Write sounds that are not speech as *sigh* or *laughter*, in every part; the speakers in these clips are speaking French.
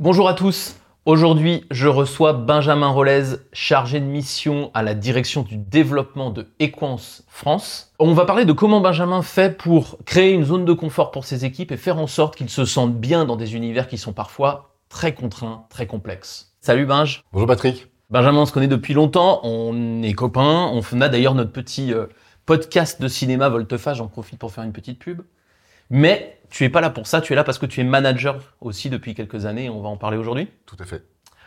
Bonjour à tous. Aujourd'hui, je reçois Benjamin Rolez, chargé de mission à la direction du développement de Equance France. On va parler de comment Benjamin fait pour créer une zone de confort pour ses équipes et faire en sorte qu'ils se sentent bien dans des univers qui sont parfois très contraints, très complexes. Salut Benj. Bonjour Patrick. Benjamin, on se connaît depuis longtemps, on est copains, on a d'ailleurs notre petit euh, podcast de cinéma Voltephage, j'en profite pour faire une petite pub. Mais tu es pas là pour ça, tu es là parce que tu es manager aussi depuis quelques années, et on va en parler aujourd'hui. Tout à fait.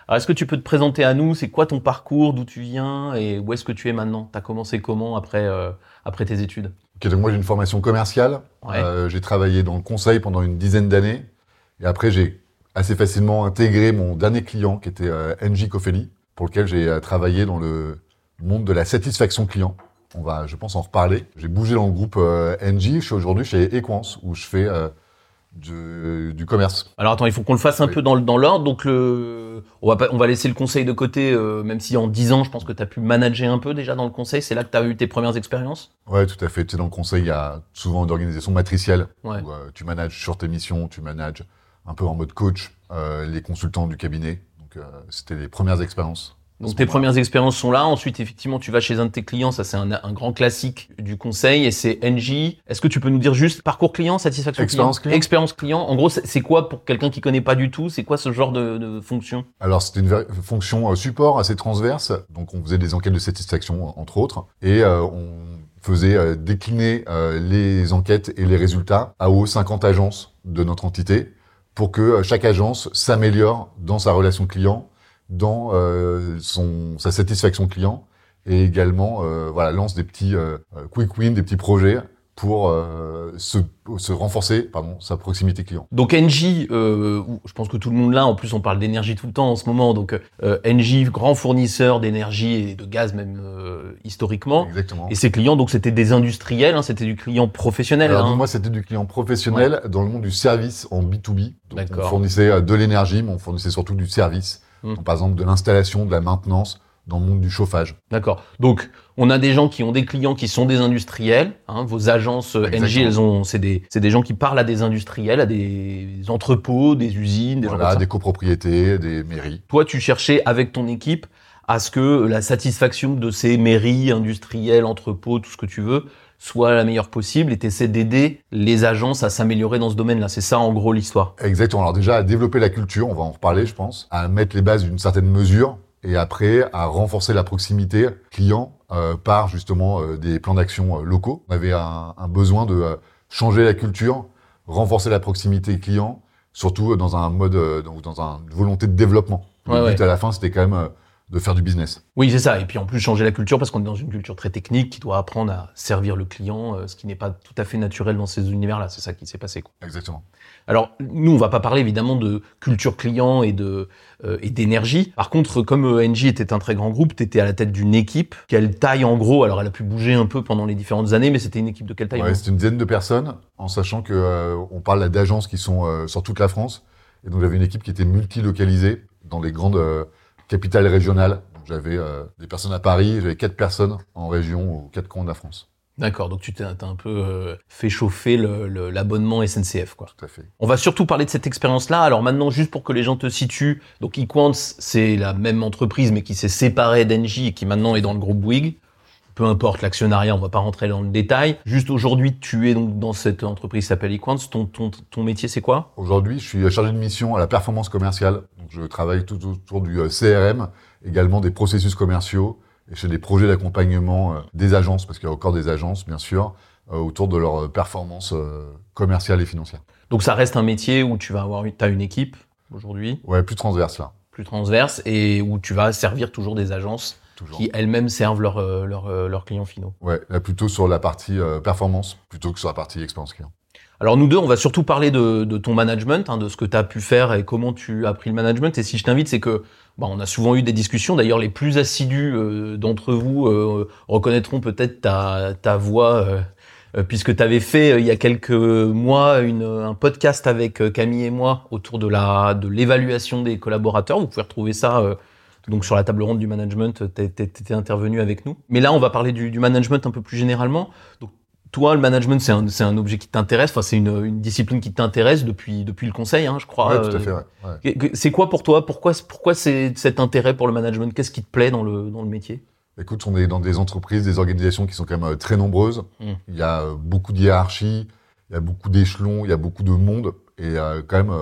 Alors est-ce que tu peux te présenter à nous C'est quoi ton parcours D'où tu viens Et où est-ce que tu es maintenant? Tu as commencé comment après, euh, après tes études? Ok, donc moi j'ai une formation commerciale. Euh, j'ai travaillé dans le conseil pendant une dizaine d'années. Et après j'ai assez facilement intégré mon dernier client qui était euh, NJ pour lequel j'ai euh, travaillé dans le monde de la satisfaction client. On va, je pense, en reparler. J'ai bougé dans le groupe euh, NJ. Je suis aujourd'hui chez Equance où je fais euh, du, du, commerce. Alors attends, il faut qu'on le fasse un oui. peu dans, dans l'ordre. Donc le, on va, pas, on va laisser le conseil de côté, euh, même si en 10 ans, je pense que tu as pu manager un peu déjà dans le conseil. C'est là que tu as eu tes premières expériences? Ouais, tout à fait. Tu sais, dans le conseil, il y a souvent une organisation matricielle ouais. où euh, tu manages sur tes missions, tu manages un peu en mode coach euh, les consultants du cabinet. Donc c'était les premières expériences. Donc tes premières expériences sont là. Ensuite, effectivement, tu vas chez un de tes clients. Ça, c'est un, un, grand classique du conseil et c'est NJ. Est-ce que tu peux nous dire juste parcours client, satisfaction Expérience client, client. Expérience client. En gros, c'est quoi pour quelqu'un qui connaît pas du tout? C'est quoi ce genre de, de fonction? Alors, c'était une fonction euh, support assez transverse. Donc, on faisait des enquêtes de satisfaction, entre autres, et euh, on faisait euh, décliner euh, les enquêtes et les résultats à aux 50 agences de notre entité pour que chaque agence s'améliore dans sa relation client dans euh, son, sa satisfaction client et également euh, voilà, lance des petits euh, quick wins, des petits projets pour euh, se, se, renforcer pardon, sa proximité client. Donc NJ, euh, je pense que tout le monde là, en plus on parle d'énergie tout le temps en ce moment, donc euh, NJ, grand fournisseur d'énergie et de gaz même euh, historiquement. Exactement. Et ses clients, donc c'était des industriels, hein, c'était du client professionnel. Alors, hein. moi c'était du client professionnel ouais. dans le monde du service en B2B. Donc on fournissait de l'énergie, mais on fournissait surtout du service. Mmh. Donc, par exemple de l'installation, de la maintenance dans le monde du chauffage. D'accord. Donc, on a des gens qui ont des clients qui sont des industriels. Hein, vos agences euh, Exactement. NG, elles ont, c'est des, c'est des gens qui parlent à des industriels, à des entrepôts, des usines, des voilà, gens des copropriétés, des mairies. Toi, tu cherchais avec ton équipe à ce que la satisfaction de ces mairies, industriels, entrepôts, tout ce que tu veux, soit la meilleure possible et t'essaies d'aider les agences à s'améliorer dans ce domaine-là. C'est ça, en gros, l'histoire. Exactement. Alors déjà, à développer la culture, on va en reparler, je pense, à mettre les bases d'une certaine mesure et après à renforcer la proximité client euh, par justement euh, des plans d'action euh, locaux. On avait un, un besoin de changer la culture, renforcer la proximité client, surtout dans un mode, dans, dans une volonté de développement. Le ouais, but ouais. à la fin, c'était quand même de faire du business. Oui, c'est ça. Et puis en plus changer la culture parce qu'on est dans une culture très technique qui doit apprendre à servir le client, euh, ce qui n'est pas tout à fait naturel dans ces univers-là. C'est ça qui s'est passé. Quoi. Exactement. Alors nous, on va pas parler évidemment de culture client et de euh, et d'énergie. Par contre, comme euh, NJ était un très grand groupe, tu étais à la tête d'une équipe. Quelle taille en gros? Alors elle a pu bouger un peu pendant les différentes années, mais c'était une équipe de quelle taille ouais, C'était une dizaine de personnes, en sachant que euh, on parle d'agences qui sont euh, sur toute la France. Et donc j'avais une équipe qui était multilocalisée dans les grandes capitales régionales. J'avais euh, des personnes à Paris, j'avais quatre personnes en région aux quatre coins de la France. D'accord, donc tu t'es un peu euh, fait chauffer l'abonnement SNCF, quoi. Tout à fait. On va surtout parler de cette expérience-là. Alors maintenant, juste pour que les gens te situent, donc Equance, c'est la même entreprise, mais qui s'est séparée d'Engie et qui maintenant est dans le groupe Bouygues. Peu importe l'actionnariat, on va pas rentrer dans le détail. Juste aujourd'hui, tu es donc dans cette entreprise qui s'appelle Equance. Ton, ton, ton métier, c'est quoi? Aujourd'hui, je suis chargé de mission à la performance commerciale. Donc, je travaille tout autour du euh, CRM, également des processus commerciaux, et j'ai des projets d'accompagnement euh, des agences, parce qu'il y a encore des agences, bien sûr, euh, autour de leur performance commerciale et financière. Donc ça reste un métier où tu vas avoir, tu as une équipe aujourd'hui? Ouais, plus transverse là. Plus transverse, et où tu vas servir toujours des agences toujours. qui elles-mêmes servent leurs leur, leur, leur clients finaux. Ouais, là plutôt sur la partie euh, performance, plutôt que sur la partie expérience client. Alors nous deux, on va surtout parler de, de ton management, hein, de ce que tu as pu faire et comment tu as pris le management. Et si je t'invite, c'est que Bon, on a souvent eu des discussions. D'ailleurs, les plus assidus euh, d'entre vous euh, reconnaîtront peut-être ta, ta voix, euh, euh puisque tu avais fait euh, il y a quelques mois une, un podcast avec euh, Camille et moi autour de la de l'évaluation des collaborateurs. Vous pouvez retrouver ça donc sur la table ronde du management. Tu étais intervenu avec nous. Mais là, on va parler du, du management un peu plus généralement. Donc, toi, le management, c'est un, objet qui t'intéresse. Enfin, c'est une, une discipline qui t'intéresse depuis depuis le conseil, hein, je crois. Ouais, tout à fait. Ouais. Ouais. Euh, C'est quoi pour toi? Pourquoi pourquoi c'est cet intérêt pour le management? Qu'est-ce qui te plaît dans le dans le métier? Écoute, on est dans des entreprises, des organisations qui sont quand même euh, très nombreuses. Mm. Il y a euh, beaucoup de hiérarchies, il y a beaucoup d'échelons, il y a beaucoup de monde. Et quand même,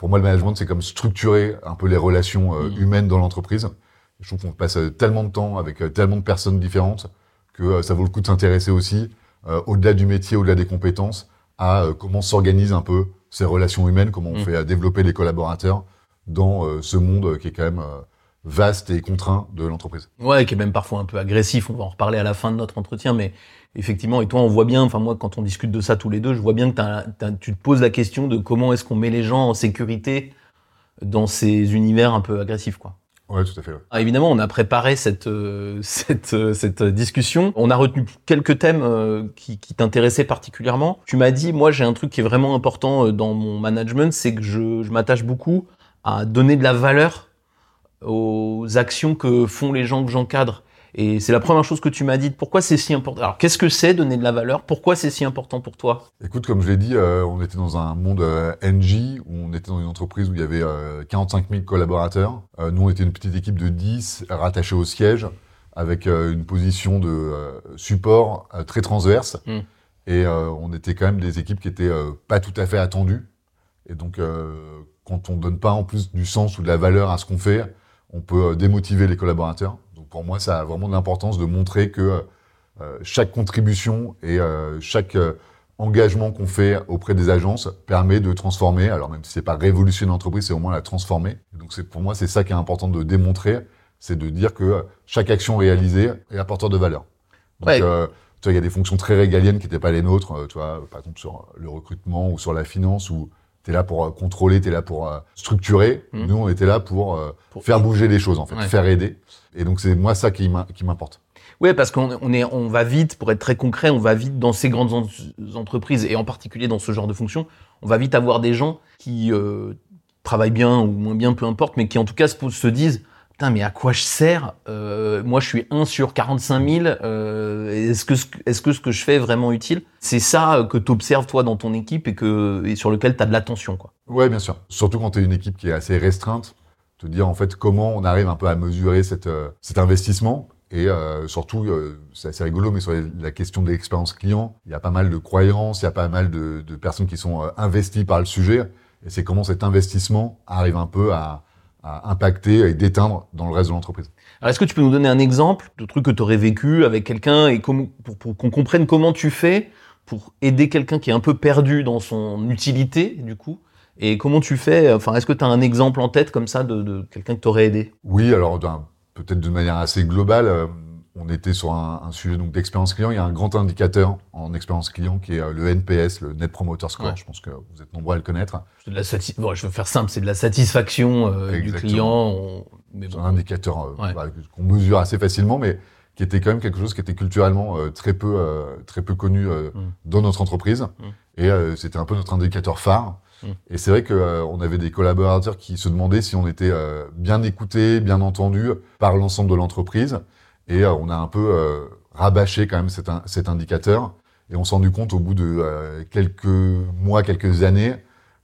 pour moi, le management, c'est comme structurer un peu les relations euh, Mm. humaines dans l'entreprise. Je trouve qu'on passe euh, tellement de temps avec euh, tellement de personnes différentes que ça vaut le coup de s'intéresser aussi, au-delà du métier, au-delà des compétences, à comment s'organisent un peu ces relations humaines, comment on Mm. fait euh, développer les collaborateurs dans ce monde qui est quand même vaste et contraint de l'entreprise. Ouais, qui est même parfois un peu agressif. On va en reparler à la fin de notre entretien, mais effectivement, et toi, on voit bien. Enfin, moi, quand on discute de ça tous les deux, je vois bien que tu te poses la question de comment est-ce qu'on met les gens en sécurité dans ces univers un peu agressifs, quoi. Ouais, tout à fait. ouais. Ah, évidemment, on a préparé cette euh, *laughs* cette euh, cette discussion. On a retenu quelques thèmes euh, qui, qui t'intéressaient particulièrement. Tu m'as dit, moi, j'ai un truc qui est vraiment important dans mon management, c'est que je, je m'attache beaucoup à donner de la valeur aux actions que font les gens que j'encadre. Et c'est la première chose que tu m'as dit. Pourquoi c'est si important? Alors, qu'est-ce que c'est donner de la valeur? Pourquoi c'est si important pour toi? Écoute, comme je l'ai dit, euh, on était dans un monde euh, NG, où on était dans une entreprise où il y avait euh, 45 000 collaborateurs. Euh, nous, on était une petite équipe de 10 rattachée au siège, avec euh, une position de euh, support euh, très transverse. Mm. Et euh, on était quand même des équipes qui étaient euh, pas tout à fait attendues. Et donc, euh, quand on donne pas en plus du sens ou de la valeur à ce qu'on fait, on peut euh, démotiver les collaborateurs. Donc, pour moi, ça a vraiment de l'importance de montrer que euh, chaque contribution et euh, chaque euh, engagement qu'on fait auprès des agences permet de transformer. Alors même si c'est pas révolutionner l'entreprise, c'est au moins la transformer. Donc c'est pour moi c'est ça qui est important de démontrer, c'est de dire que euh, chaque action réalisée est apporteur de valeur. Donc Ouais. euh, tu vois, il y a des fonctions très régaliennes qui n'étaient pas les nôtres. euh, tu vois, par exemple sur le recrutement ou sur la finance où tu es là pour euh, contrôler, tu es là pour euh, structurer. Mhm. Nous on était là pour, euh, Pour- faire bouger les choses en fait, Ouais. faire aider. Et donc c'est moi ça qui m'im- qui m'importe. Ouais, parce qu'on on est, on va vite, pour être très concret, on va vite dans ces grandes en- entreprises et en particulier dans ce genre de fonction, on va vite avoir des gens qui euh, travaillent bien ou moins bien, peu importe, mais qui en tout cas se disent Mais à quoi je sers Euh, Moi, je suis 1 sur 45 000. euh, est-ce, que, ce- que je fais est vraiment utile? C'est ça euh, que tu observes, toi, dans ton équipe et, sur lequel tu as de l'attention. Quoi. Ouais, bien sûr. Surtout quand tu es une équipe qui est assez restreinte, te dire en fait comment on arrive un peu à mesurer cet investissement. Et surtout, c'est assez rigolo, mais sur la question de l'expérience client, il y a pas mal de croyances, il y a pas mal de, personnes qui sont investies par le sujet. Et c'est comment cet investissement arrive un peu à, à impacter et d'éteindre dans le reste de l'entreprise. Alors, est-ce que tu peux nous donner un exemple de truc que tu aurais vécu avec quelqu'un et pour, pour qu'on comprenne comment tu fais pour aider quelqu'un qui est un peu perdu dans son utilité, du coup Et comment tu fais Enfin, est-ce que tu as un exemple en tête comme ça de, de quelqu'un que t'aurais aidé? Oui, alors d'un- peut-être de manière assez globale, euh, on était sur un, un sujet donc d'expérience client. Il y a un grand indicateur en expérience client qui est euh, le NPS, le Net Promoter Score. Ouais. Je pense que vous êtes nombreux à le connaître. C'est de la bon, je vais faire simple, c'est de la satisfaction euh, du client. on- C'est un indicateur euh, Ouais. bah, qu'on mesure assez facilement, mais qui était quand même quelque chose qui était culturellement euh, très peu très peu connu Mm. dans notre entreprise. Et euh, c'était un peu notre indicateur phare. Mm. Et c'est vrai que euh, on avait des collaborateurs qui se demandaient si on était bien écouté, bien entendu par l'ensemble de l'entreprise. Et euh, on a un peu euh, rabâché quand même cet, in- cet indicateur. Et on s'est rendu compte au bout de euh, quelques mois, quelques années,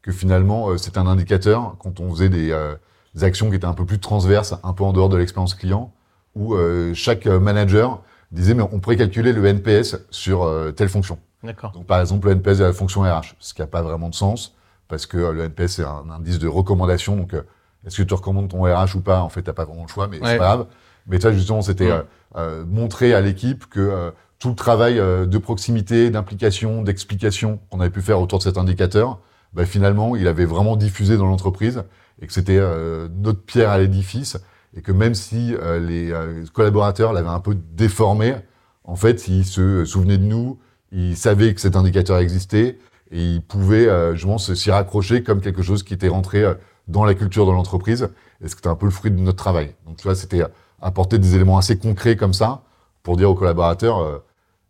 que finalement c'est un indicateur quand on faisait des, euh, des actions qui étaient un peu plus transverses, un peu en dehors de l'expérience client, où euh, chaque manager disait mais on pourrait calculer le NPS sur euh, telle fonction. D'accord. Donc par exemple le NPS de la fonction RH, ce qui n'a pas vraiment de sens parce que le NPS c'est un indice de recommandation. Donc est-ce que tu recommandes ton RH ou pas? En fait, t'as pas vraiment le choix, mais Ouais. c'est pas grave. Mais toi justement, c'était Mm. euh, euh, montrer à l'équipe que euh, tout le travail euh, de proximité, d'implication, d'explication qu'on avait pu faire autour de cet indicateur, bah, finalement, il avait vraiment diffusé dans l'entreprise et que c'était euh, notre pierre à l'édifice et que même si euh, les euh, collaborateurs l'avaient un peu déformé, en fait, ils se souvenaient de nous, ils savaient que cet indicateur existait et ils pouvaient, euh, je pense, s'y raccrocher comme quelque chose qui était rentré dans la culture de l'entreprise et c'était un peu le fruit de notre travail. Donc, tu vois, c'était euh, apporter des éléments assez concrets comme ça pour dire aux collaborateurs, euh,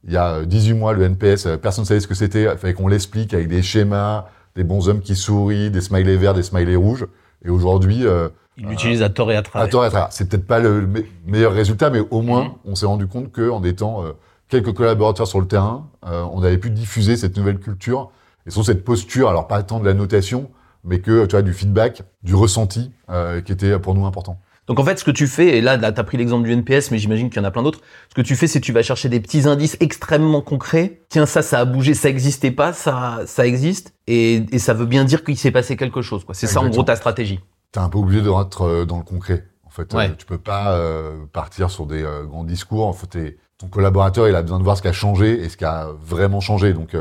il y a 18 mois, le NPS, euh, personne ne savait ce que c'était, il fallait qu'on l'explique avec des schémas, des bons hommes qui sourient, des smileys verts, des smileys rouges. Et aujourd'hui, euh, Il l'utilise à tort et à à travers. tort et à travers. C'est peut-être pas le me- meilleur résultat, mais au moins, Mhm. on s'est rendu compte que en étant euh, quelques collaborateurs sur le terrain, euh, on avait pu diffuser cette nouvelle culture et sur cette posture, alors pas tant de la notation, mais que tu vois du feedback, du ressenti, euh, qui était pour nous important. Donc en fait, ce que tu fais, et là, là tu as pris l'exemple du NPS, mais j'imagine qu'il y en a plein d'autres, ce que tu fais, c'est que tu vas chercher des petits indices extrêmement concrets. Tiens, ça, ça a bougé, ça existait pas, ça, ça existe, et, et ça veut bien dire qu'il s'est passé quelque chose. quoi. C'est ça, en gros, ta stratégie. T'es un peu obligé de rentrer euh, dans le concret. En fait, euh, tu peux pas euh, partir sur des grands discours. En fait, ton collaborateur, il a besoin de voir ce qui a changé et ce qui a vraiment changé. Donc,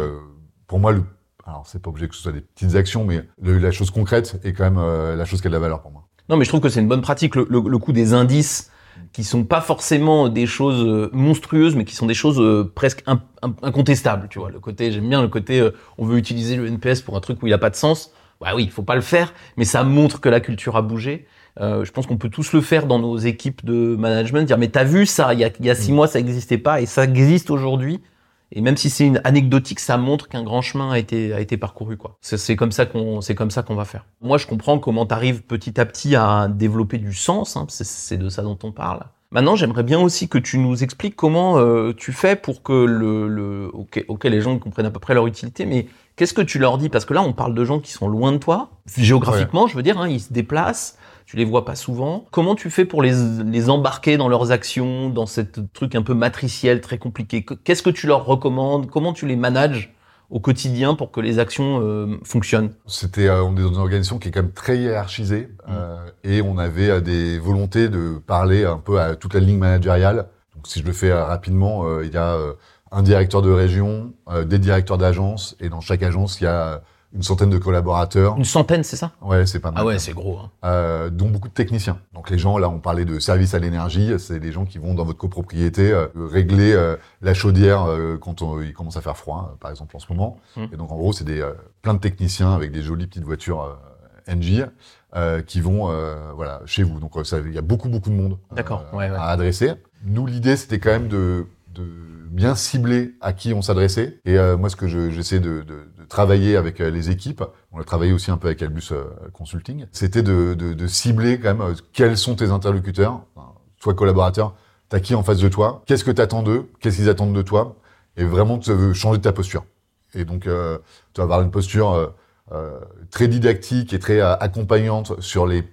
pour moi, le, alors c'est pas obligé que ce soit des petites actions, mais la chose concrète est quand même la chose qui a de la valeur pour moi. Non, mais je trouve que c'est une bonne pratique, le, le, coup des indices qui sont pas forcément des choses euh, monstrueuses, mais qui sont des choses euh, presque incontestables. Tu vois, le côté, j'aime bien le côté, euh, on veut utiliser le NPS pour un truc où il a pas de sens. Bah oui, il faut pas le faire, mais ça montre que la culture a bougé. je pense qu'on peut tous le faire dans nos équipes de management, dire mais t'as vu ça, il y a, il y a six mm. mois ça existait pas et ça existe aujourd'hui. Et même si c'est une anecdotique, ça montre qu'un grand chemin a été, a été parcouru, quoi. C'est comme ça qu'on, c'est comme ça qu'on va faire. Moi, je comprends comment tu arrives petit à petit à développer du sens. Hein, c'est de ça dont on parle. Maintenant, j'aimerais bien aussi que tu nous expliques comment euh, tu fais pour que le, le ok, les gens comprennent à peu près leur utilité, mais qu'est-ce que tu leur dis? Parce que là, on parle de gens qui sont loin de toi, géographiquement, je veux dire, hein, ils se déplacent tu les vois pas souvent. Comment tu fais pour les, les embarquer dans leurs actions, dans cette truc un peu matriciel, très compliqué? Qu'est-ce que tu leur recommandes? Comment tu les manages au quotidien pour que les actions euh, fonctionnent? C'était, euh, on est dans une organisation qui est quand même très hiérarchisée mmh. euh, et on avait des volontés de parler un peu à toute la ligne managériale. Donc si je le fais rapidement, il y a un directeur de région, des directeurs d'agence et dans chaque agence il y a une centaine de collaborateurs. Une centaine, c'est ça? Ouais, c'est pas mal. Ah ouais, c'est gros. Hein. Euh, dont beaucoup de techniciens. Donc les gens, là, on parlait de service à l'énergie, c'est les gens qui vont dans votre copropriété euh, régler euh, la chaudière euh, quand il commence à faire froid, par exemple en ce moment. Hum. Et donc en gros, c'est des plein de techniciens avec des jolies petites voitures NG qui vont voilà chez vous. Donc il y a beaucoup beaucoup de monde ouais, à adresser. Nous, l'idée, c'était quand même de, de bien cibler à qui on s'adressait. Et moi, ce que j'essaie de, travailler avec euh, les équipes, on a travaillé aussi un peu avec Albus euh, Consulting, c'était de, cibler quand même euh, quels sont tes interlocuteurs, soit collaborateurs, t'as qui en face de toi, qu'est-ce que t'attends d'eux, qu'est-ce qu'ils attendent de toi, et vraiment de changer ta posture. Et donc, tu vas avoir une posture euh, très didactique et très accompagnante sur les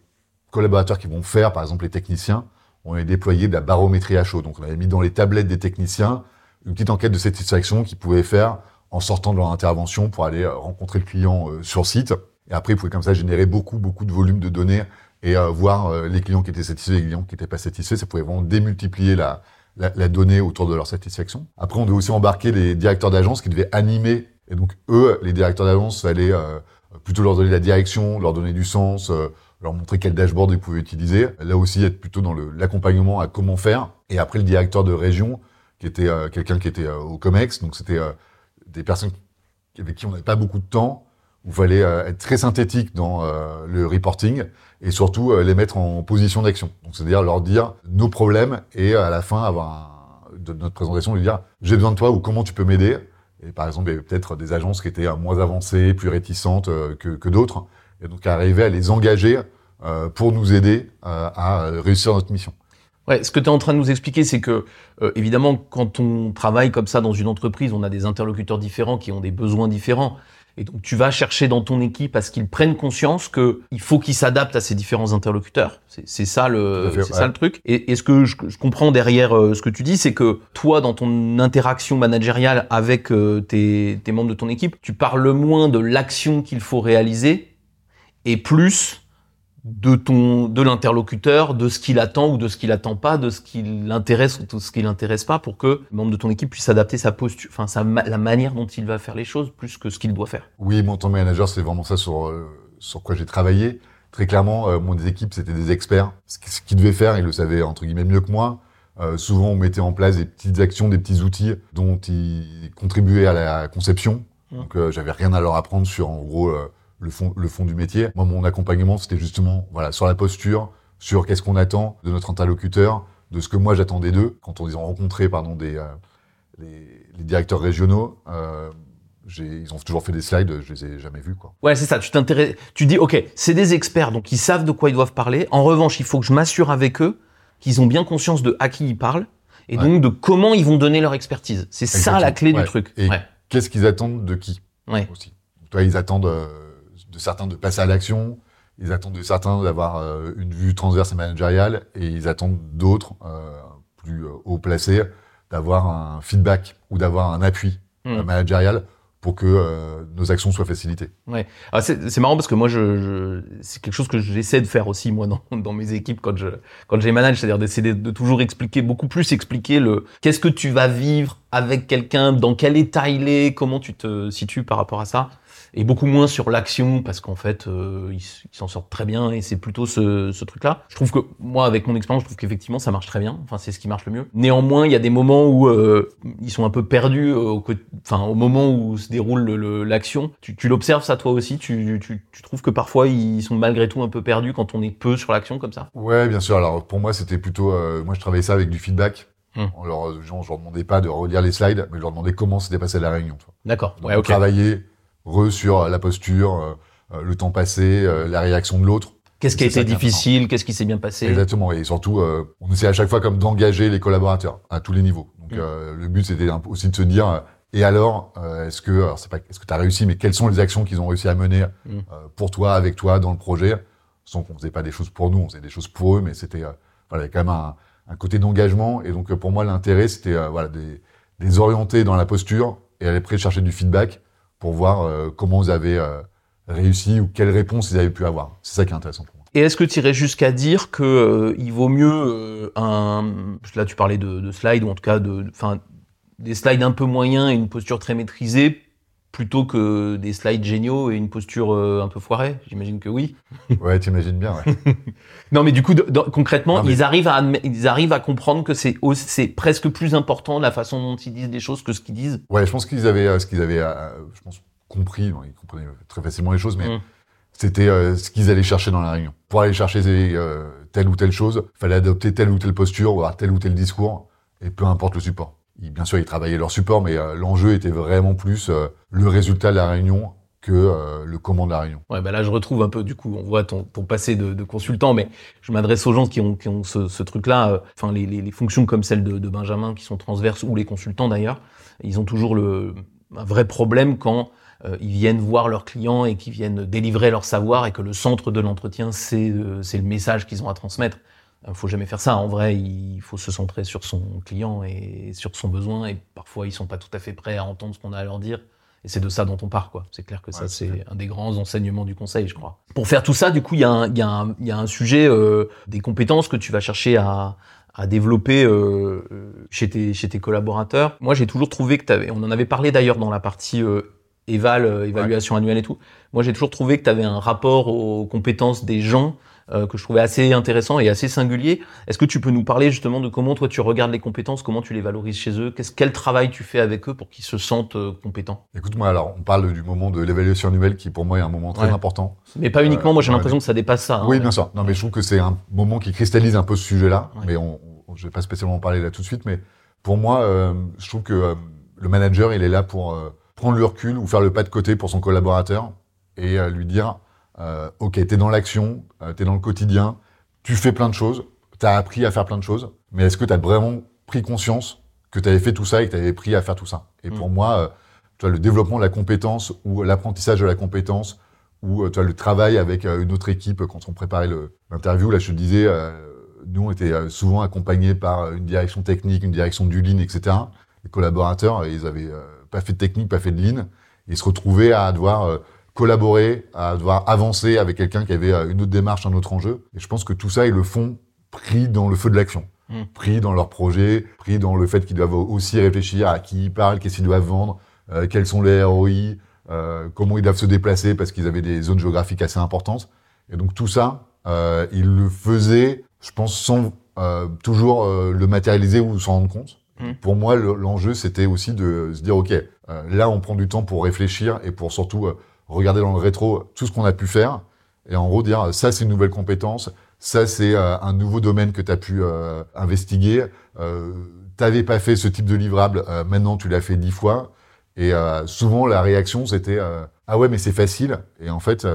collaborateurs qui vont faire, par exemple les techniciens. On a déployé de la barométrie à chaud. Donc, on avait mis dans les tablettes des techniciens une petite enquête de satisfaction qu'ils pouvaient faire en sortant de leur intervention pour aller euh, rencontrer le client euh, sur site. Et après, ils pouvaient comme ça générer beaucoup, beaucoup de volume de données et euh, voir les clients qui étaient satisfaits et les clients qui n'étaient pas satisfaits. Ça pouvait vraiment démultiplier la, la, la, donnée autour de leur satisfaction. Après, on devait aussi embarquer les directeurs d'agence qui devaient animer. Et donc, eux, les directeurs d'agence, fallait plutôt leur donner la direction, leur donner du sens, leur montrer quel dashboard ils pouvaient utiliser. Là aussi, être plutôt dans l'accompagnement à comment faire. Et après, le directeur de région, qui était quelqu'un qui était au COMEX, donc c'était des personnes avec qui on n'avait pas beaucoup de temps, où il fallait euh, être très synthétique dans euh, le reporting et surtout euh, les mettre en position d'action. Donc c'est-à-dire leur dire nos problèmes et à la fin avoir de notre présentation lui dire j'ai besoin de toi ou comment tu peux m'aider? Et par exemple, il y avait peut-être des agences qui étaient moins avancées, plus réticentes que d'autres, et donc arriver à les engager pour nous aider à réussir notre mission. Ouais, ce que tu es en train de nous expliquer, c'est que euh, évidemment, quand on travaille comme ça dans une entreprise, on a des interlocuteurs différents qui ont des besoins différents. Et donc tu vas chercher dans ton équipe à ce qu'ils prennent conscience que il faut qu'ils s'adaptent à ces différents interlocuteurs. C'est ça le, c'est ça le truc. Et, et ce que je, je comprends derrière euh, ce que tu dis, c'est que toi, dans ton interaction managériale avec euh, tes, tes membres de ton équipe, tu parles moins de l'action qu'il faut réaliser et plus de ton de l'interlocuteur, de ce qu'il attend ou de ce qu'il attend pas, de ce qui l'intéresse ou de ce qui l'intéresse pas, pour que le membre de ton équipe puisse adapter sa posture, enfin sa, la manière dont il va faire les choses, plus que ce qu'il doit faire. Oui, mon temps manager, c'est vraiment ça sur euh, sur quoi j'ai travaillé. Très clairement, euh, mon équipe, c'était des experts. Ce qu'ils devaient faire, ils le savaient entre guillemets mieux que moi. Euh, souvent, on mettait en place des petites actions, des petits outils dont ils contribuaient à la conception. Mmh. Donc, euh, j'avais rien à leur apprendre sur, en gros, le fond, le fond du métier. Moi, mon accompagnement, c'était justement voilà sur la posture, sur qu'est-ce qu'on attend de notre interlocuteur, de ce que moi j'attendais d'eux. Quand on les a rencontrés, pardon, des euh, les, les, directeurs régionaux, euh, ils ont toujours fait des slides, je les ai jamais vus quoi. Ouais, c'est ça. Tu t'intéresses, tu dis ok, c'est des experts donc ils savent de quoi ils doivent parler. En revanche, il faut que je m'assure avec eux qu'ils ont bien conscience de à qui ils parlent et Ouais. donc de comment ils vont donner leur expertise. C'est ça la clé Ouais. du truc. Et- Ouais. Qu'est-ce qu'ils attendent de qui aussi? Toi, ils attendent euh, de certains de passer à l'action, ils attendent de certains d'avoir euh, une vue transverse et managériale, et ils attendent d'autres, euh, plus euh, haut placés, d'avoir un feedback ou d'avoir un appui Mm. euh, managérial pour que euh, nos actions soient facilitées. Ah, c'est c'est marrant parce que moi, je, je- c'est quelque chose que j'essaie de faire aussi moi *laughs* dans, dans mes équipes quand je quand j'ai manage, c'est-à-dire d'essayer de, de toujours expliquer beaucoup plus expliquer le qu'est-ce que tu vas vivre avec quelqu'un, dans quel état il est, comment tu te situes par rapport à ça, et beaucoup moins sur l'action parce qu'en fait euh, ils s'en sortent très bien et c'est plutôt ce, ce truc-là. Je trouve que moi, avec mon expérience, je trouve qu'effectivement ça marche très bien. Enfin, c'est ce qui marche le mieux. Néanmoins, il y a des moments où euh, ils sont un peu perdus euh, au, enfin, au moment où se déroule le- le- l'action. Tu, tu l'observes ça toi aussi? Tu, tu, tu trouves que parfois ils sont malgré tout un peu perdus quand on est peu sur l'action comme ça? Ouais, bien sûr. Alors pour moi, c'était plutôt, euh, moi je travaillais ça avec du feedback. Mm. On leur, genre, je leur demandais pas de relire les slides, mais je leur demandais comment s'était passé la réunion. D'accord. Ouais, on travaillait re sur la posture, euh, euh, le temps passé, euh, la réaction de l'autre. Qu'est-ce qui a été difficile Qu'est-ce qui s'est bien passé? Exactement. Et surtout, euh, on essaie à chaque fois comme d'engager les collaborateurs à tous les niveaux. Donc Mm. euh, le but c'était aussi de se dire, euh, et alors, euh, est-ce que, alors c'est pas, est-ce que tu as réussi, mais quelles sont les actions qu'ils ont réussi à mener Mm. euh, pour toi, avec toi, dans le projet, sans qu'on faisait pas des choses pour nous, on faisait des choses pour eux, mais c'était, euh, voilà, il y a quand même un, un côté d'engagement. Et donc pour moi, l'intérêt c'était, euh, voilà, des, des orienter dans la posture et aller après chercher du feedback pour voir euh, comment vous avez euh, réussi ou quelles réponses ils avaient pu avoir. C'est ça qui est intéressant pour moi. Et est-ce que tu irais jusqu'à dire que euh, il vaut mieux euh, un là tu parlais de, de slides ou en tout cas de des slides un peu moyens et une posture très maîtrisée plutôt que des slides géniaux et une posture euh, un peu foirée J'imagine que oui. *laughs* Ouais, t'imagines bien. Ouais. *laughs* Non mais du coup de- de- concrètement Non, mais- ils arrivent à ils arrivent à comprendre que c'est presque plus important la façon dont ils disent les choses que ce qu'ils disent. Ouais, je pense qu'ils avaient, euh, ce qu'ils avaient, euh, je pense, compris. ils comprenaient très facilement les choses, mais Mm. c'était ce qu'ils allaient chercher dans la réunion. Pour aller chercher telle ou telle chose, fallait adopter telle ou telle posture, ou avoir tel ou tel discours, et peu importe le support. Bien sûr, ils travaillaient leur support, mais euh, l'enjeu était vraiment plus euh, le résultat de la réunion que euh, le comment de la réunion. Ouais, bah là, je retrouve un peu, du coup, on voit ton, ton passé de, consultant, mais je m'adresse aux gens qui ont, qui ont ce, truc-là, enfin, les, les, fonctions comme celle de, Benjamin, qui sont transverses, ou les consultants d'ailleurs, ils ont toujours le, un vrai problème quand ils viennent voir leurs clients et qu'ils viennent délivrer leur savoir et que le centre de l'entretien, c'est le message qu'ils ont à transmettre. Il faut jamais faire ça. En vrai, il faut se centrer sur son client et sur son besoin, et parfois, ils sont pas tout à fait prêts à entendre ce qu'on a à leur dire. Et c'est de ça dont on part, quoi. C'est clair que ça, c'est un des grands enseignements du conseil, je crois. Pour faire tout ça, du coup, il y, a un- y, y a sujet euh, des compétences que tu vas chercher à, à développer euh, euh, chez, tes, chez tes collaborateurs. Moi, j'ai toujours trouvé que tu avais, on en avait parlé d'ailleurs dans la partie euh, éval, euh, évaluation annuelle et tout. Moi, j'ai toujours trouvé que tu avais un rapport aux compétences des gens euh, que je trouvais assez intéressant et assez singulier. Est-ce que tu peux nous parler justement de comment toi tu regardes les compétences, comment tu les valorises chez eux, quel travail tu fais avec eux pour qu'ils se sentent euh, compétents? Écoute-moi, alors, on parle du moment de l'évaluation annuelle qui, pour moi, est un moment très Ouais. important. Mais pas uniquement, moi j'ai ouais, l'impression que ça dépasse ça. hein. oui, bien sûr. Non, mais je trouve que c'est un moment qui cristallise un peu ce sujet-là. Ouais. Mais on, on- je vais pas spécialement en parler là tout de suite. Mais pour moi, euh, je trouve que euh, le manager, il est là pour euh, prendre le recul ou faire le pas de côté pour son collaborateur et euh, lui dire, euh, OK, t'es dans l'action, euh, t'es dans le quotidien, tu fais plein de choses, t'as appris à faire plein de choses, mais est-ce que t'as vraiment pris conscience que t'avais fait tout ça et que t'avais appris à faire tout ça? Et Mm. pour moi, euh, tu vois, le développement de la compétence ou l'apprentissage de la compétence ou euh, tu vois, le travail avec une autre équipe quand on préparait l'interview. Là, je te disais, nous, on était souvent accompagnés par une direction technique, une direction du lean, etc. Les collaborateurs, ils avaient pas fait de technique, pas fait de lean. Ils se retrouvaient à devoir collaborer, à devoir avancer avec quelqu'un qui avait euh, une autre démarche, un autre enjeu. Et je pense que tout ça, ils le font pris dans le feu de l'action. Mm. Pris dans leur projet, pris dans le fait qu'ils doivent aussi réfléchir à qui ils parlent, qu'est-ce qu'ils doivent vendre, euh, quels sont les ROI, euh, comment ils doivent se déplacer parce qu'ils avaient des zones géographiques assez importantes. Et donc tout ça, euh, ils le faisaient, je pense, sans toujours le matérialiser ou s'en rendre compte. Mm. Pour moi, le- l'enjeu, c'était aussi de se dire, OK, là, on prend du temps pour réfléchir et pour surtout regarder dans le rétro tout ce qu'on a pu faire. Et en gros, dire, ça, c'est une nouvelle compétence, ça, c'est euh, un nouveau domaine que tu as pu euh, investiguer. Euh, T'avais pas fait ce type de livrable, euh, maintenant tu l'as fait dix fois. Et souvent, la réaction, c'était Ah ouais, mais c'est facile. Et en fait,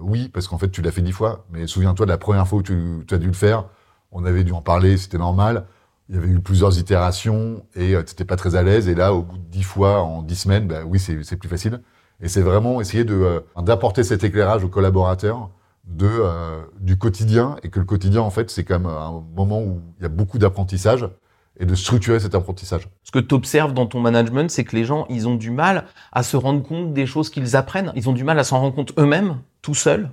oui, parce qu'en fait, tu l'as fait dix fois. Mais souviens-toi de la première fois où tu, as dû le faire. On avait dû en parler, c'était normal. il y avait eu plusieurs itérations et tu n'étais pas très à l'aise. Et là, au bout de dix fois en dix semaines, bah, oui, c'est plus facile. Et c'est vraiment essayer de euh, d'apporter cet éclairage aux collaborateurs de euh, du quotidien et que le quotidien, en fait, c'est quand même un moment où il y a beaucoup d'apprentissage et de structurer cet apprentissage. Ce que tu observes dans ton management, c'est que les gens, ils ont du mal à se rendre compte des choses qu'ils apprennent. Ils ont du mal à s'en rendre compte eux-mêmes, tout seuls.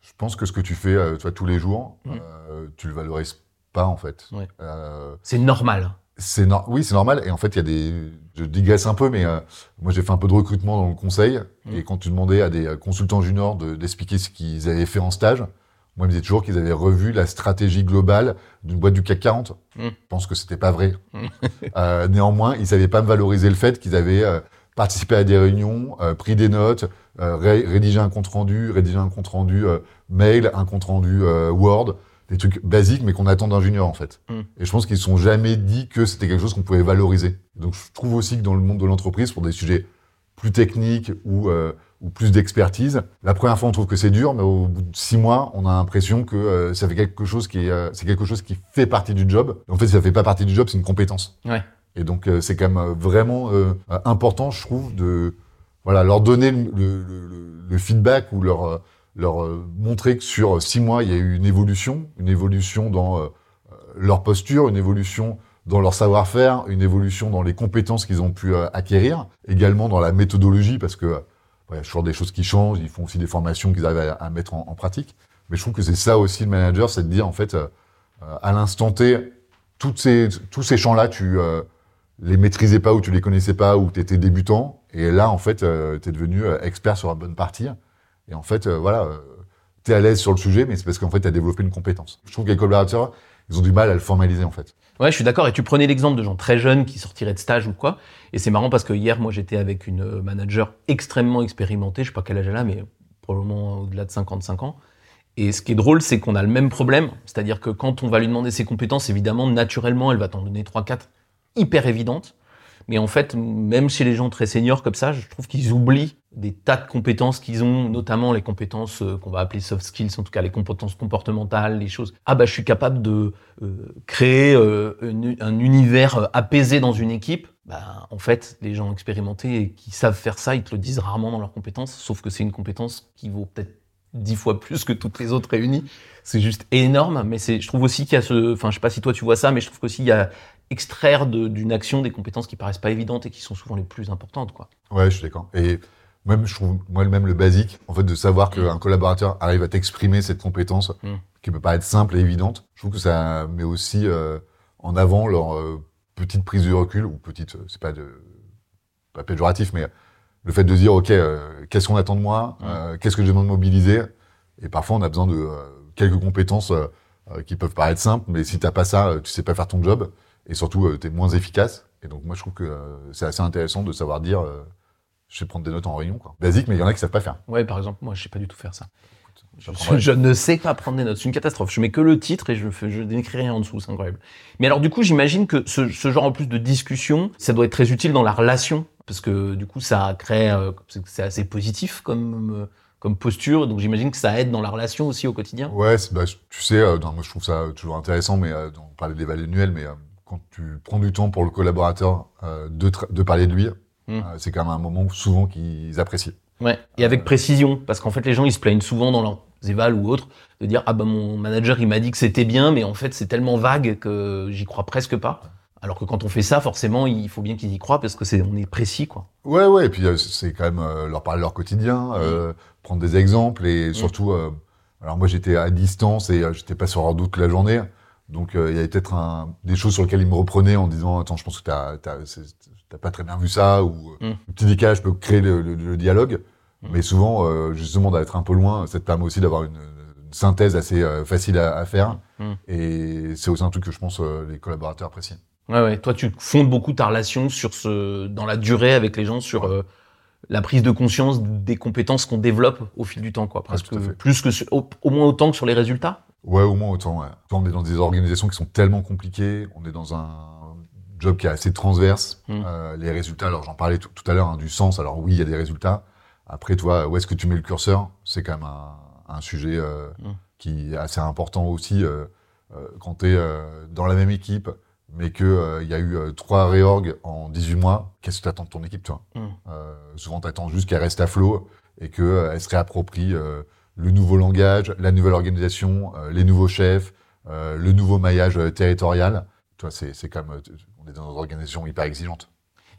Je pense que ce que tu fais euh, tu vois, tous les jours, Mm. euh, tu le valorises pas en fait. Euh, C'est normal. C'est oui, c'est normal. Et en fait, il y a des. Je digresse un peu, mais euh, moi, j'ai fait un peu de recrutement dans le conseil. Mm. Et quand tu demandais à des euh, consultants juniors de- d'expliquer ce qu'ils avaient fait en stage, moi, ils me disaient toujours qu'ils avaient revu la stratégie globale d'une boîte du CAC 40. Mm. Je pense que c'était pas vrai. Mm. *laughs* Euh, néanmoins, ils savaient pas me valoriser le fait qu'ils avaient euh, participé à des réunions, pris des notes, ré- rédigé un compte rendu, rédigé un compte rendu mail, un compte rendu Word, des trucs basiques mais qu'on attend d'un junior en fait. Mm. Et je pense qu'ils ne sont jamais dit que c'était quelque chose qu'on pouvait valoriser. Donc je trouve aussi que dans le monde de l'entreprise, pour des sujets plus techniques ou, euh, ou plus d'expertise, la première fois on trouve que c'est dur, mais au bout de six mois, on a l'impression que euh, ça fait quelque chose qui euh, c'est quelque chose qui fait partie du job. En fait, ça fait pas partie du job, c'est une compétence. Ouais. Et donc c'est quand même vraiment important, je trouve, de voilà leur donner le, le- le- le feedback ou leur leur euh, montrer que sur six mois il y a eu une évolution, une évolution dans euh, euh, leur posture, une évolution dans leur savoir-faire, une évolution dans les compétences qu'ils ont pu euh, acquérir, également dans la méthodologie parce que euh, il y a toujours des choses qui changent, ils font aussi des formations qu'ils arrivent à, mettre en, pratique. Mais je trouve que c'est ça aussi le manager, c'est de dire en fait euh, euh, à l'instant T, toutes ces, tous ces champs-là, tu euh, les maîtrisais pas ou tu les connaissais pas ou tu étais débutant. Et là, en fait, tu es devenu euh, expert sur la bonne partie. Et en fait, euh, voilà, tu es à l'aise sur le sujet, mais c'est parce qu'en fait, tu as développé une compétence. Je trouve que les collaborateurs, ils ont du mal à le formaliser, en fait. Ouais, je suis d'accord. Et tu prenais l'exemple de gens très jeunes qui sortiraient de stage ou quoi. Et c'est marrant parce que hier, moi, j'étais avec une euh, manager extrêmement expérimentée. Je sais pas quel âge elle a, mais probablement au-delà de 55 ans. Et ce qui est drôle, c'est qu'on a le même problème. C'est-à-dire que quand on va lui demander ses compétences, évidemment, naturellement, elle va t'en donner 3-4 hyper évidentes. Mais en fait, même chez les gens très seniors comme ça, je trouve qu'ils oublient des tas de compétences qu'ils ont, notamment les compétences euh, qu'on va appeler soft skills, en tout cas les compétences comportementales, les choses. Ah bah je suis capable de euh, créer euh, un univers apaisé dans une équipe. Bah, en fait, les gens expérimentés et qui savent faire ça, ils te le disent rarement dans leurs compétences, sauf que c'est une compétence qui vaut peut-être dix fois plus que toutes les autres réunies. C'est juste énorme, mais c'est, je trouve aussi qu'il y a ce, enfin, je sais pas si toi tu vois ça, mais je trouve qu'aussi il y a extraire d'une action des compétences qui paraissent pas évidentes et qui sont souvent les plus importantes, quoi. Ouais, je suis d'accord. Et même, je trouve, moi, même le basique, en fait, de savoir qu'un collaborateur arrive à t'exprimer cette compétence, Mm. qui peut paraître simple et évidente, je trouve que ça met aussi euh, en avant leur euh, petite prise de recul, ou petite, euh, c'est pas de, pas péjoratif, mais le fait de dire, OK, euh, qu'est-ce qu'on attend de moi, Mm. qu'est-ce que j'ai besoin de mobiliser, et parfois, on a besoin de quelques compétences qui peuvent paraître simples, mais si t'as pas ça, tu sais pas faire ton job, et surtout, tu es moins efficace. Et donc, moi, je trouve que c'est assez intéressant de savoir dire, je sais prendre des notes en réunion, quoi. Basique, mais il y en a qui savent pas faire. Ouais, par exemple, moi, je sais pas du tout faire ça. Je, ne sais pas prendre des notes. C'est une catastrophe. Je mets que le titre et je, je n'écris rien en dessous. C'est incroyable. Mais alors, du coup, j'imagine que ce, ce genre en plus de discussion, ça doit être très utile dans la relation. Parce que du coup, ça crée. euh, c'est assez positif comme, euh, comme posture. Donc, j'imagine que ça aide dans la relation aussi au quotidien. Ouais, bah, tu sais, euh, non, moi je trouve ça toujours intéressant, mais on parlait des valeurs annuelles, mais quand tu prends du temps pour le collaborateur de parler de lui, Mm. euh, c'est quand même un moment souvent qu'ils apprécient. Ouais. Et avec Euh, précision. Parce qu'en fait, les gens, ils se plaignent souvent dans leurs évals ou autres de dire Ah ben, mon manager, il m'a dit que c'était bien, mais en fait, c'est tellement vague que j'y crois presque pas. Alors que quand on fait ça, forcément, il faut bien qu'ils y croient parce que c'est, on est précis, quoi. Ouais, ouais, et puis euh, c'est quand même euh, leur parler de leur quotidien, euh, prendre des exemples, et surtout, euh, alors moi j'étais à distance et j'étais pas sur leur doute toute la journée, donc il y avait peut-être des choses sur lesquelles ils me reprenaient en disant attends, je pense que t'as t'as pas très bien vu ça, ou euh, Mm. un petit décalage peut créer le, le- le dialogue, Mm. mais souvent euh, justement d'être un peu loin, ça te permet aussi d'avoir une, une synthèse assez euh, facile à, à faire, Mm. et c'est aussi un truc que je pense euh, les collaborateurs apprécient. Ouais, ouais. Toi, tu fondes beaucoup ta relation sur ce, dans la durée avec les gens, sur la prise de conscience des compétences qu'on développe au fil du temps, quoi. Presque plus que sur- au, au moins autant que sur les résultats? Ouais, au moins autant. Ouais. On est dans des organisations qui sont tellement compliquées. On est dans un job qui est assez transverse. Mm. Euh, les résultats, alors j'en parlais tout, tout à l'heure, hein, du sens. Alors oui, il y a des résultats. Après, toi, où est-ce que tu mets le curseur? C'est quand même un, un sujet euh, Mm. qui est assez important aussi. Euh, quand tu es dans la même équipe, mais qu'il il y a eu trois réorgs en 18 mois, qu'est-ce que tu attends de ton équipe, toi? Mm. Souvent, tu attends juste qu'elle reste à flot et qu'elle se réapproprie le nouveau langage, la nouvelle organisation, les nouveaux chefs, le nouveau maillage territorial. Tu vois, c'est comme, euh, on est dans une organisation hyper exigeante.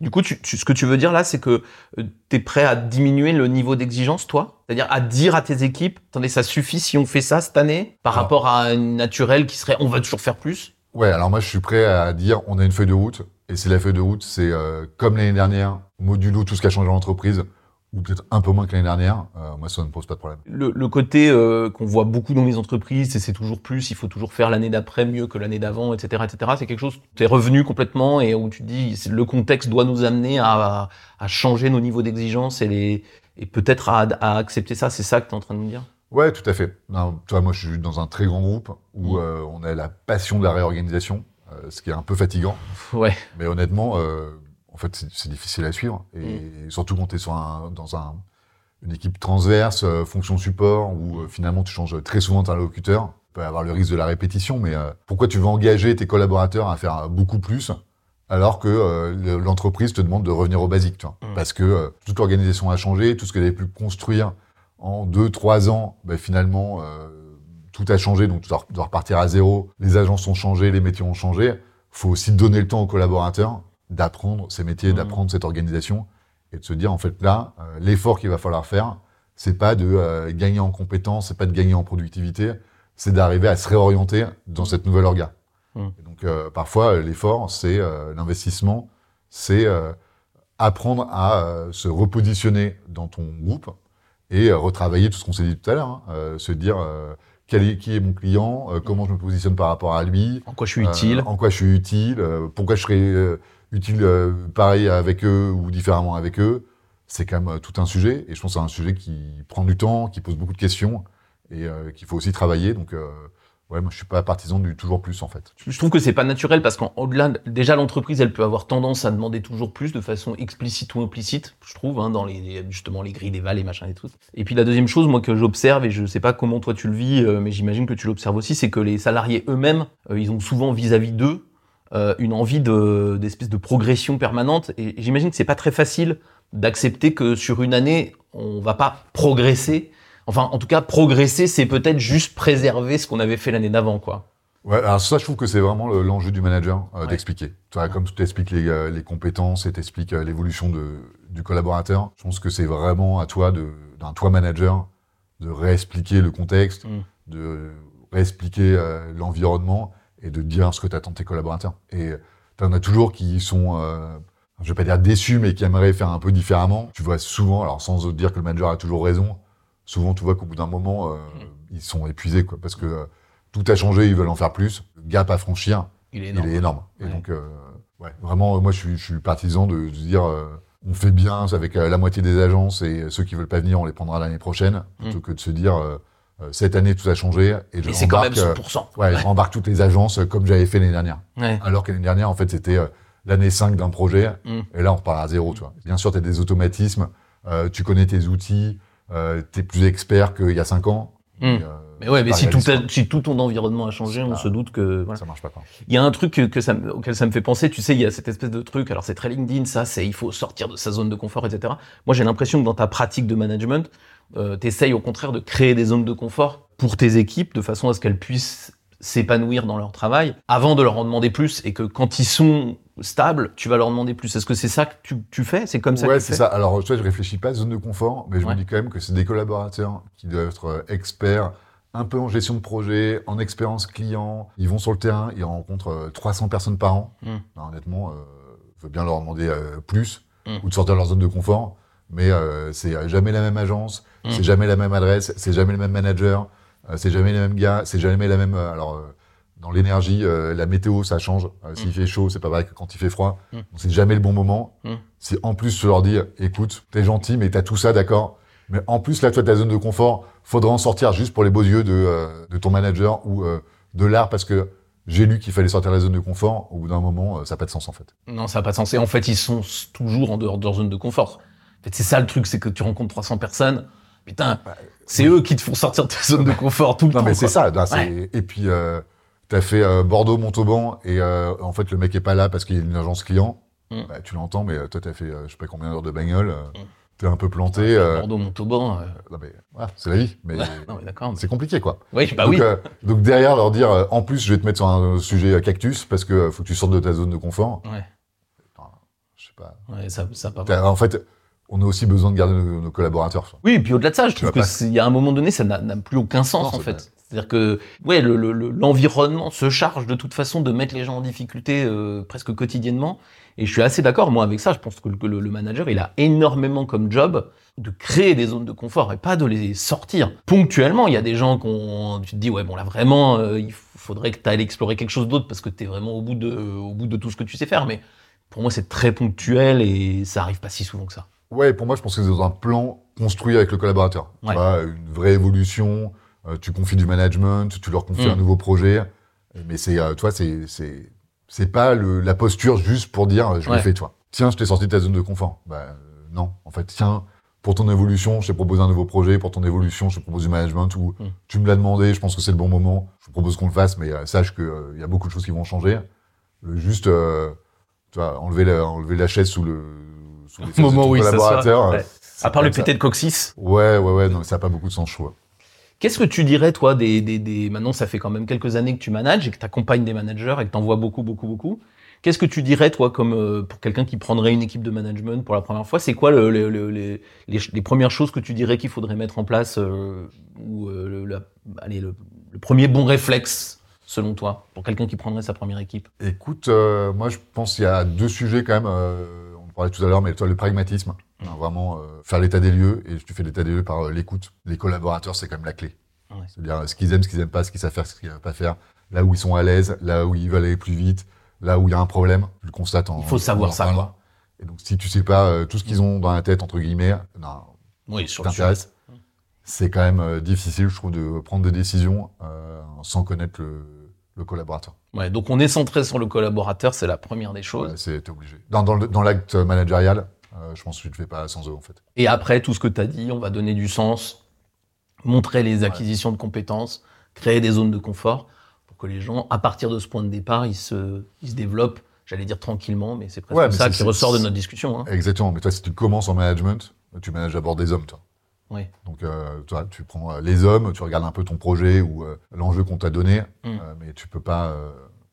Du coup, tu, tu- ce que tu veux dire là, c'est que tu es prêt à diminuer le niveau d'exigence, toi? C'est-à-dire à dire à tes équipes, attendez, ça suffit si on fait ça cette année, par rapport à une naturelle qui serait, on va toujours faire plus? Ouais, alors moi je suis prêt à dire on a une feuille de route et c'est la feuille de route, c'est euh, comme l'année dernière, modulo tout ce qui a changé dans l'entreprise ou peut-être un peu moins que l'année dernière. Euh, moi ça ne me pose pas de problème. le, le côté euh, qu'on voit beaucoup dans les entreprises, c'est c'est toujours plus, il faut toujours faire l'année d'après mieux que l'année d'avant, etc., etc. C'est quelque chose, tu es revenu complètement et où tu te dis, le contexte doit nous amener à, à changer nos niveaux d'exigence et les et peut-être à, à accepter ça. C'est ça que tu es en train de nous dire? Ouais, tout à fait. Non, toi, moi je suis dans un très grand groupe où Mm. euh, on a la passion de la réorganisation, ce qui est un peu fatigant, Ouais. mais honnêtement, en fait c'est- difficile à suivre et surtout quand tu es sur un, dans un, une équipe transverse, euh, fonction support, où euh, finalement tu changes très souvent d'interlocuteur. Tu peux avoir le risque de la répétition, mais euh, pourquoi tu veux engager tes collaborateurs à faire beaucoup plus alors que le- l'entreprise te demande de revenir au basique, tu vois? Mm. Parce que toute l'organisation a changé, tout ce qu'elle avait pu construire en deux, trois ans, ben, finalement, tout a changé, donc tu dois, repartir à zéro. Les agences ont changé, les métiers ont changé. faut aussi donner le temps aux collaborateurs d'apprendre ces métiers, Mhm. d'apprendre cette organisation et de se dire, en fait, là, euh, l'effort qu'il va falloir faire, c'est pas de euh, gagner en compétences, c'est pas de gagner en productivité, c'est d'arriver à se réorienter dans cette nouvelle orga. Et donc, euh, parfois, l'effort, c'est l'investissement, c'est apprendre à se repositionner dans ton groupe et retravailler tout ce qu'on s'est dit tout à l'heure, hein, se dire quel est, qui est mon client, comment je me positionne par rapport à lui, En quoi je suis utile en quoi je suis utile, pourquoi je serais utile euh, pareil avec eux ou différemment avec eux. C'est quand même euh, tout un sujet et je pense que c'est un sujet qui prend du temps, qui pose beaucoup de questions et euh, qu'il faut aussi travailler. Donc, euh, ouais, moi je suis pas partisan du toujours plus en fait. Je trouve que c'est pas naturel parce qu'au-delà, déjà l'entreprise, elle peut avoir tendance à demander toujours plus de façon explicite ou implicite, je trouve, hein, dans les justement les grilles des vals et machin et tout. Et puis la deuxième chose, moi que j'observe et je sais pas comment toi tu le vis, euh, mais j'imagine que tu l'observes aussi, c'est que les salariés eux-mêmes, euh, ils ont souvent vis-à-vis d'eux euh, une envie de d'espèce de progression permanente. Et, j'imagine que c'est pas très facile d'accepter que sur une année, on va pas progresser. Enfin, en tout cas, progresser, c'est peut-être juste préserver ce qu'on avait fait l'année d'avant, quoi. Ouais, alors ça, je trouve que c'est vraiment le- l'enjeu du manager euh, Ouais. d'expliquer. Comme tu expliques les, euh, les compétences et t'expliques euh, l'évolution du collaborateur, je pense que c'est vraiment à toi, d'un toi manager, de réexpliquer le contexte, Mm. de réexpliquer euh, l'environnement et de dire ce que t'attends de tes collaborateurs. Et t'en as toujours qui sont, euh, je vais pas dire déçus, mais qui aimeraient faire un peu différemment. Tu vois souvent, alors sans dire que le manager a toujours raison, souvent tu vois qu'au bout d'un moment, euh, ils sont épuisés, quoi, parce que euh, tout a changé, ils veulent en faire plus. Le gap à franchir, Il est il est énorme. Et donc, euh, ouais, vraiment, moi, je suis, je suis partisan de, de dire, on fait bien avec la moitié des agences et ceux qui veulent pas venir, on les prendra l'année prochaine, plutôt que de se dire, euh, cette année, tout a changé et je Et c'est quand même rembarque, euh, 100%. ouais, je rembarque toutes les agences euh, comme j'avais fait l'année dernière. Ouais. Alors que l'année dernière, en fait, c'était euh, l'année 5 d'un projet, Mm. et là, on repart à zéro, tu vois. Bien sûr, tu as des automatismes, euh, tu connais tes outils, euh, tu es plus expert qu'il y a 5 ans. Mm. euh, Mais ouais, mais si tout, réaliste, a- si tout ton environnement a changé, on se doute que. voilà. Ça marche pas. Il y a un truc que, que ça, me- auquel ça me fait penser, tu sais, il y a cette espèce de truc, alors c'est très LinkedIn, ça, c'est il faut sortir de sa zone de confort, etc. Moi, j'ai l'impression que dans ta pratique de management, euh, tu essayes au contraire de créer des zones de confort pour tes équipes, de façon à ce qu'elles puissent s'épanouir dans leur travail, avant de leur en demander plus, et que quand ils sont stables, tu vas leur demander plus. Est-ce que c'est ça que tu, tu fais? C'est comme ça ouais, que tu c'est fais? ça. Alors, tu vois, je réfléchis pas à zone de confort, mais je Ouais. me dis quand même que c'est des collaborateurs qui doivent être euh, experts, un peu en gestion de projet, en expérience client. Ils vont sur le terrain, ils rencontrent euh, 300 personnes par an. Mm. Ben, honnêtement, euh, je veux bien leur demander euh, plus Mm. ou de sortir de leur zone de confort, mais euh, c'est euh, jamais la même agence, Mm. c'est jamais la même adresse, c'est jamais le même manager, euh, c'est jamais les mêmes gars, c'est jamais la même. euh, alors, euh, dans l'énergie, euh, la météo, ça change. Euh, S'il Mm. fait chaud, c'est pas vrai que quand il fait froid. Mm. Donc, C'est jamais le bon moment. Mm. Si en plus je leur dis, écoute, t'es gentil, mais t'as tout ça, d'accord. Mais en plus, là, toi, ta zone de confort, faudra en sortir juste pour les beaux yeux de, de ton manager ou de l'art parce que j'ai lu qu'il fallait sortir de la zone de confort. Au bout d'un moment, ça n'a pas de sens, en fait. Non, ça n'a pas de sens. Et en fait, ils sont toujours en dehors de leur zone de confort. En fait, c'est ça le truc, c'est que tu rencontres 300 personnes. Putain, c'est eux qui te font sortir de ta zone de confort tout le Non, temps. mais c'est ça. là, Et puis, euh, t'as fait euh, Bordeaux-Montauban et euh, en fait le mec est pas là parce qu'il y a une urgence client, Mm. bah, tu l'entends, mais toi t'as fait je sais pas combien d'heures de bagnole, Mm. t'es un peu planté. Bordeaux, Montauban. non, mais voilà, c'est la vie, mais *laughs* non, mais c'est compliqué quoi. Oui, bah donc, oui. donc derrière leur dire en plus je vais te mettre sur un sujet cactus parce que faut que tu sortes de ta zone de confort. Ouais. Je sais pas. Ouais, ça, ça pas En fait, on a aussi besoin de garder nos, nos collaborateurs. Oui, et puis au-delà de ça, je trouve vas que pas- c'est- il y a un moment donné, ça n'a plus aucun sens Non, en fait. C'est-à-dire que ouais, le- le- le- l'environnement se charge de toute façon de mettre les gens en difficulté euh, presque quotidiennement. Et je suis assez d'accord moi avec ça. Je pense que le, le- le manager, il a énormément comme job de créer des zones de confort et pas de les sortir. Ponctuellement, il y a des gens qu'on, tu te dis ouais bon là vraiment, euh, il faudrait que tu ailles explorer quelque chose d'autre parce que tu es vraiment au bout de, au bout de tout ce que tu sais faire. Mais pour moi, c'est très ponctuel et ça arrive pas si souvent que ça. Ouais, pour moi, je pense que c'est dans un plan construit avec le collaborateur. Tu vois, une vraie évolution, euh, tu confies du management, tu leur confies Mm. un nouveau projet. Mais c'est, euh, toi, c'est, c'est, c'est pas le, la posture juste pour dire euh, je Ouais. le fais, toi. Tiens, je t'ai sorti de ta zone de confort. Bah, euh, non. En fait, tiens, pour ton évolution, je t'ai proposé un nouveau projet. Pour ton évolution, je te propose du management ou Mm. tu me l'as demandé, je pense que c'est le bon moment. Je vous propose qu'on le fasse, mais sache que euh, il y a beaucoup de choses qui vont changer. Juste, tu vois, enlever la, enlever la chaise sous le, sous les *laughs* moment où il s'assoit, collaborateur. ouais. À part le pété de coccyx. Ouais, ouais, ouais, non, ça n'a pas beaucoup de sens, trouve. Qu'est-ce que tu dirais, toi, des, des, des... Maintenant, ça fait quand même quelques années que tu manages et que tu accompagnes des managers et que tu en vois beaucoup, beaucoup, beaucoup. Qu'est-ce que tu dirais, toi, comme euh, pour quelqu'un qui prendrait une équipe de management pour la première fois C'est quoi le, le- le- les, les, les premières choses que tu dirais qu'il faudrait mettre en place euh, ou euh, le, la- allez, le, le premier bon réflexe, selon toi, pour quelqu'un qui prendrait sa première équipe? Écoute, euh, moi, je pense qu'il y a deux sujets quand même. Tout à l'heure, mais toi, le pragmatisme. Mm. Hein, vraiment, euh, faire l'état des lieux. Et tu fais l'état des lieux par euh, l'écoute. Les collaborateurs, c'est quand même la clé. Ouais. C'est-à-dire ce qu'ils aiment, ce qu'ils aiment pas, ce qu'ils savent faire, ce qu'ils savent pas faire. Là où ils sont à l'aise, là où ils veulent aller plus vite, là où il y a un problème. Tu le constates en. Il faut savoir en ça, quoi. Et donc, si tu sais pas euh, tout ce qu'ils ont dans la tête, entre guillemets, non, Oui, t'intéresse. C'est quand même difficile, je trouve, de prendre des décisions sans connaître le, le collaborateur. Ouais, donc on est centré sur le collaborateur, c'est la première des choses. Ouais, c'est obligé. Dans, dans, le- dans l'acte managérial, euh, je pense que tu ne fais pas sans eux, en fait. Et après, tout ce que tu as dit, on va donner du sens, montrer les acquisitions de compétences, créer des zones de confort pour que les gens, à partir de ce point de départ, ils se, ils se développent, j'allais dire tranquillement, mais c'est presque mais ça qui ressort de notre discussion. hein. Exactement. Mais toi, si tu commences en management, tu manages d'abord des hommes, toi. Oui. Donc, euh, toi, tu prends euh, les hommes, tu regardes un peu ton projet ou euh, l'enjeu qu'on t'a donné, Mm. mais tu peux pas,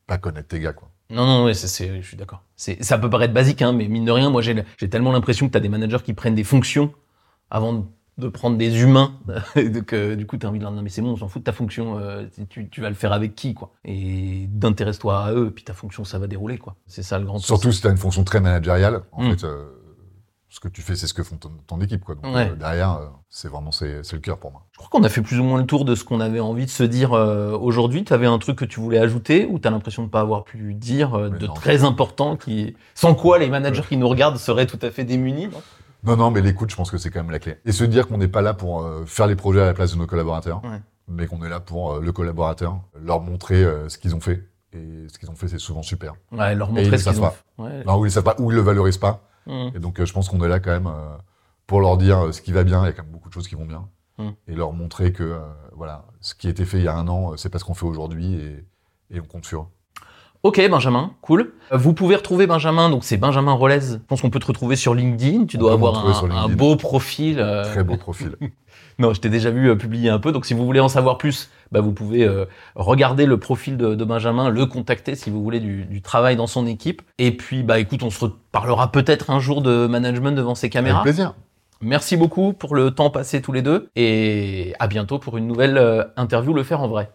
pas connaître tes gars, quoi. Non, non, c'est- je suis d'accord. C'est, ça peut paraître basique, hein, mais mine de rien, moi j'ai, tellement l'impression que tu as des managers qui prennent des fonctions avant de, de prendre des humains. *laughs* Euh, du coup, tu as envie de leur dire, mais c'est bon, on s'en fout de ta fonction, tu, tu vas le faire avec qui, quoi. Et d'intéresse-toi à eux, puis ta fonction, ça va dérouler, quoi. C'est ça le grand. Surtout si tu as une fonction très managériale, en Mm. fait, ce que tu fais, c'est ce que font ton, ton équipe, quoi. Donc, Ouais. euh, derrière, euh, c'est vraiment, c'est le cœur pour moi. Je crois qu'on a fait plus ou moins le tour de ce qu'on avait envie de se dire euh, aujourd'hui. Tu avais un truc que tu voulais ajouter ou tu as l'impression de ne pas avoir pu dire de non. très important qui sans quoi les managers qui nous regardent seraient tout à fait démunis non? Non, non, mais l'écoute, je pense que c'est quand même la clé. Et se dire qu'on n'est pas là pour faire les projets à la place de nos collaborateurs, Ouais. mais qu'on est là pour le collaborateur, leur montrer ce qu'ils ont fait. Et ce qu'ils ont fait, c'est souvent super. Ouais, leur montrer ce qu'ils savent ont fait. Ouais. Ils savent pas, où ils le valorisent pas. Mmh. Et donc, euh, je pense qu'on est là quand même euh, pour leur dire euh, ce qui va bien. Il y a quand même beaucoup de choses qui vont bien. Mm. Et leur montrer que, voilà, ce qui a été fait il y a un an, c'est pas ce qu'on fait aujourd'hui et, et on compte sur eux. Ok Benjamin, cool. Vous pouvez retrouver Benjamin, donc c'est Benjamin Rolez. Je pense qu'on peut te retrouver sur LinkedIn. Tu On dois avoir un, beau profil. euh, Très beau profil. *laughs* Non, je t'ai déjà vu euh, publier un peu, donc si vous voulez en savoir plus, bah, vous pouvez euh, regarder le profil de, de Benjamin, le contacter si vous voulez du, du travail dans son équipe. Et puis, bah écoute, on se reparlera peut-être un jour de management devant ses Avec caméras. plaisir. Merci beaucoup pour le temps passé tous les deux, et à bientôt pour une nouvelle euh, interview Le Faire en Vrai.